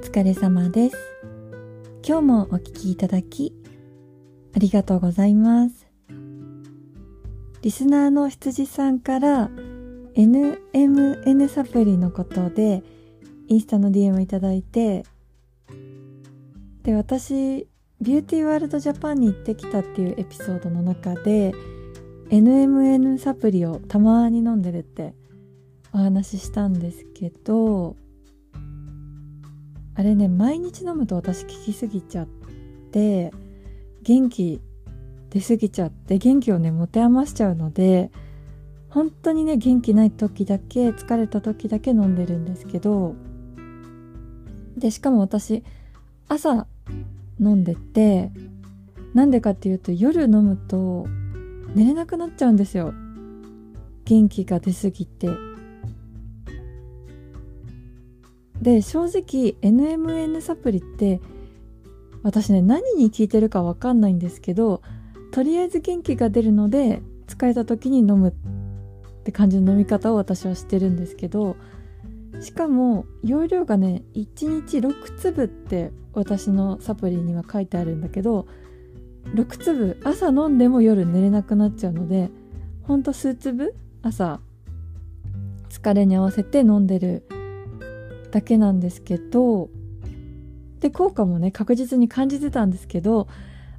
疲れ様です。今日もお聞きいただき、ありがとうございます。リスナーの羊さんから、NMN サプリのことで、インスタの DM いただいて、で、私、ビューティーワールドジャパンに行ってきたっていうエピソードの中で、NMN サプリをたまに飲んでるってお話ししたんですけど、あれね毎日飲むと私効きすぎちゃって元気出すぎちゃって元気をね持て余しちゃうので本当にね元気ない時だけ疲れた時だけ飲んでるんですけどでしかも私朝飲んでてなんでかっていうと夜飲むと寝れなくなっちゃうんですよ。元気が出すぎて。で正直 NMN サプリって私ね何に効いてるかわかんないんですけどとりあえず元気が出るので疲れた時に飲むって感じの飲み方を私はしてるんですけどしかも容量がね1日6粒って私のサプリには書いてあるんだけど6粒朝飲んでも夜寝れなくなっちゃうのでほんと数粒朝疲れに合わせて飲んでるだけなんですけどで効果もね確実に感じてたんですけど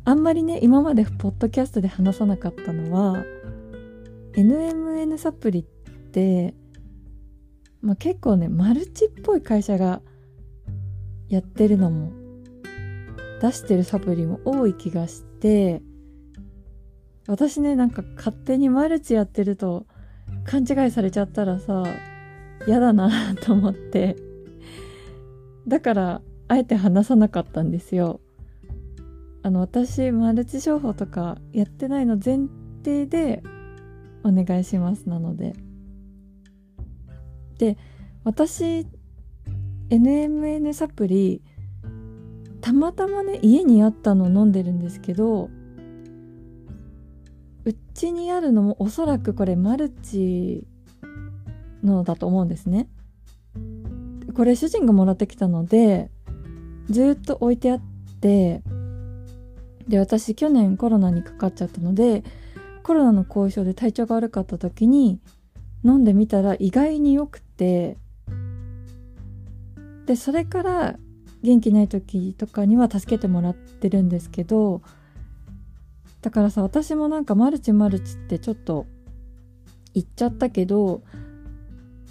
あんまりね今までポッドキャストで話さなかったのは NMN サプリって、まあ、結構ねマルチっぽい会社がやってるのも出してるサプリも多い気がして私ねなんか勝手にマルチやってると勘違いされちゃったらさ嫌だなと思って。だからあえて話さなかったんですよ。あの私マルチ商法とかやってないの前提でお願いしますなので。で私 NMN サプリたまたまね家にあったのを飲んでるんですけどうちにあるのもおそらくこれマルチのだと思うんですね。これ主人がもらってきたのでずっと置いてあってで私去年コロナにかかっちゃったのでコロナの後遺症で体調が悪かった時に飲んでみたら意外に良くてでそれから元気ない時とかには助けてもらってるんですけどだからさ私もなんかマルチマルチってちょっと言っちゃったけど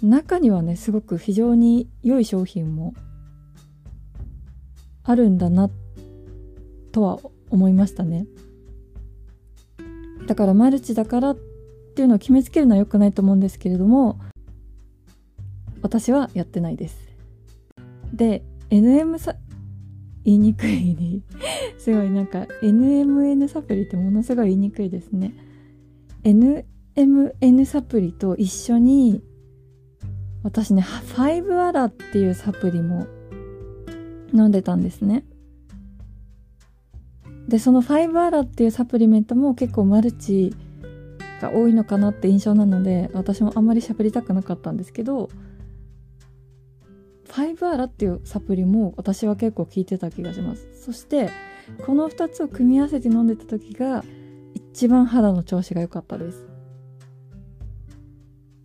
中にはねすごく非常に良い商品もあるんだなとは思いましたね。だからマルチだからっていうのを決めつけるのは良くないと思うんですけれども私はやってないです。で NM さ言いにくいに すごいなんか NMN サプリってものすごい言いにくいですね。NMN サプリと一緒に私ね5アラっていうサプリも飲んでたんですね。でその5アラっていうサプリメントも結構マルチが多いのかなって印象なので私もあんまり喋りたくなかったんですけど5アラっていうサプリも私は結構効いてた気がします。そしてこの2つを組み合わせて飲んでた時が一番肌の調子が良かったです。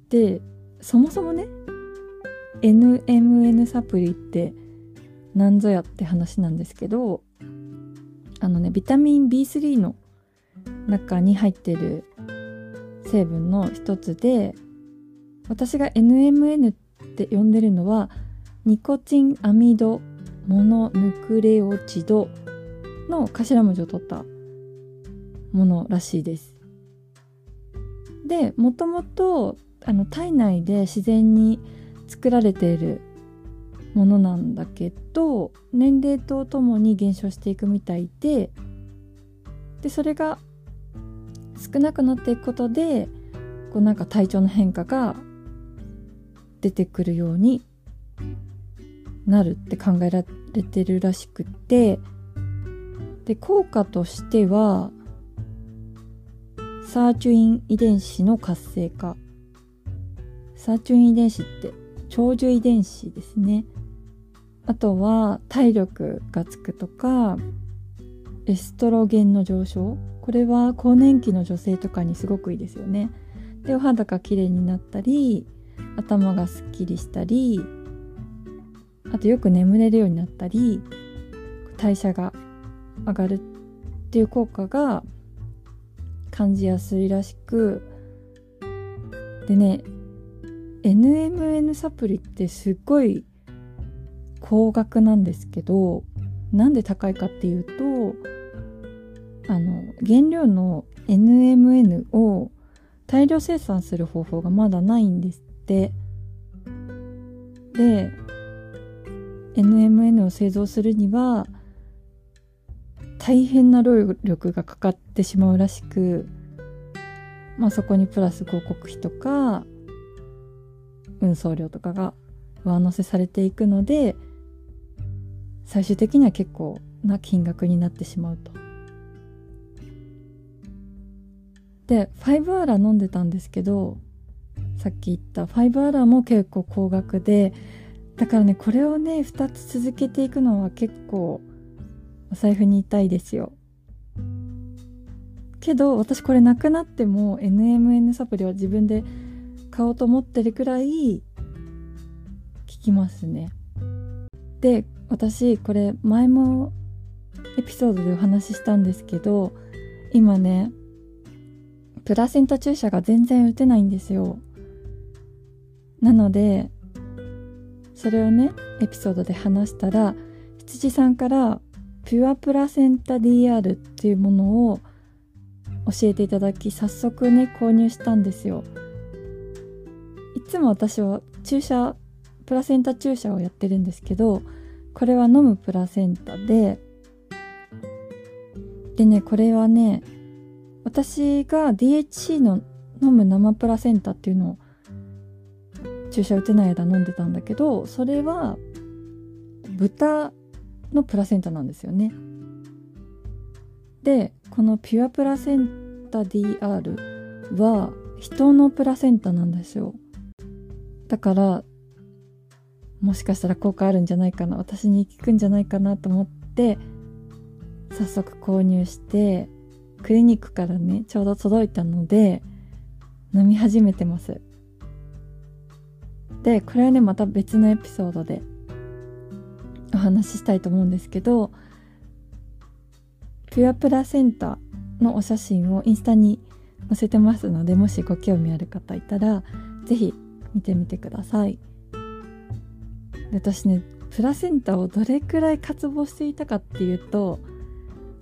でそもそもね NMN サプリって何ぞやって話なんですけどあのねビタミン B3 の中に入ってる成分の一つで私が NMN って呼んでるのはニコチンアミドモノヌクレオチドの頭文字を取ったものらしいです。でもともと体内で自然に作られているものなんだけど年齢とともに減少していくみたいででそれが少なくなっていくことでこうなんか体調の変化が出てくるようになるって考えられてるらしくてで効果としてはサーチュイン遺伝子の活性化。サーチュイン遺伝子って長寿遺伝子ですね。あとは体力がつくとかエストロゲンの上昇。これは更年期の女性とかにすごくいいですよね。でお肌が綺麗になったり頭がすっきりしたりあとよく眠れるようになったり代謝が上がるっていう効果が感じやすいらしくでね NMN サプリってすっごい高額なんですけどなんで高いかっていうとあの原料の NMN を大量生産する方法がまだないんですって。で NMN を製造するには大変な労力がかかってしまうらしくまあそこにプラス広告費とか運送料とかが上乗せされていくので最終的には結構な金額になってしまうと。で5アラー飲んでたんですけどさっき言った5アラーも結構高額でだからねこれをね2つ続けていくのは結構お財布に痛いですよけど私これなくなっても NMN サプリは自分で買おうと思ってるくらい効きますね。で私これ前もエピソードでお話ししたんですけど今ねプラセンタ注射が全然打てないんですよ。なのでそれをねエピソードで話したら羊さんからピュアプラセンタ DR っていうものを教えていただき早速ね購入したんですよ。つも私は注射プラセンタ注射をやってるんですけどこれは飲むプラセンタででねこれはね私が DHC の飲む生プラセンタっていうのを注射打てない間飲んでたんだけどそれは豚のプラセンタなんですよね。でこのピュアプラセンタ DR は人のプラセンタなんですよ。だからもしかしたら効果あるんじゃないかな。私に効くんじゃないかなと思って早速購入してクリニックからねちょうど届いたので飲み始めてます。でこれはねまた別のエピソードでお話ししたいと思うんですけどピュアプラセンタのお写真をインスタに載せてますのでもしご興味ある方いたら是非見てみてください。で私ねプラセンタをどれくらい渇望していたかっていうと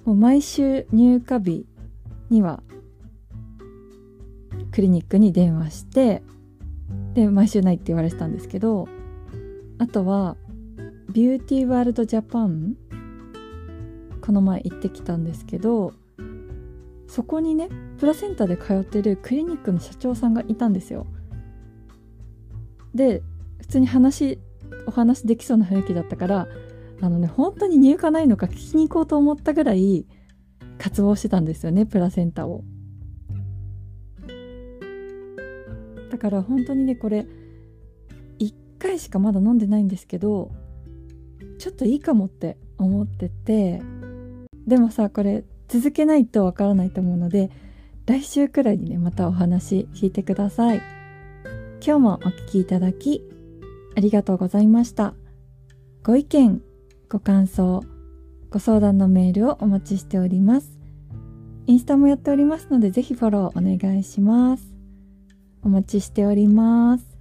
もう毎週入荷日にはクリニックに電話してで毎週ないって言われてたんですけどあとはビューティーワールドジャパンこの前行ってきたんですけどそこにねプラセンタで通ってるクリニックの社長さんがいたんですよで普通に話お話できそうな雰囲気だったからあのね本当に入荷ないのか聞きに行こうと思ったぐらい渇望してたんですよねプラセンタを。だから本当にねこれ1回しかまだ飲んでないんですけどちょっといいかもって思っててでもさこれ続けないとわからないと思うので来週くらいにねまたお話聞いてください。今日もお聴きいただきありがとうございました。ご意見、ご感想、ご相談のメールをお待ちしております。インスタもやっておりますので、ぜひフォローお願いします。お待ちしております。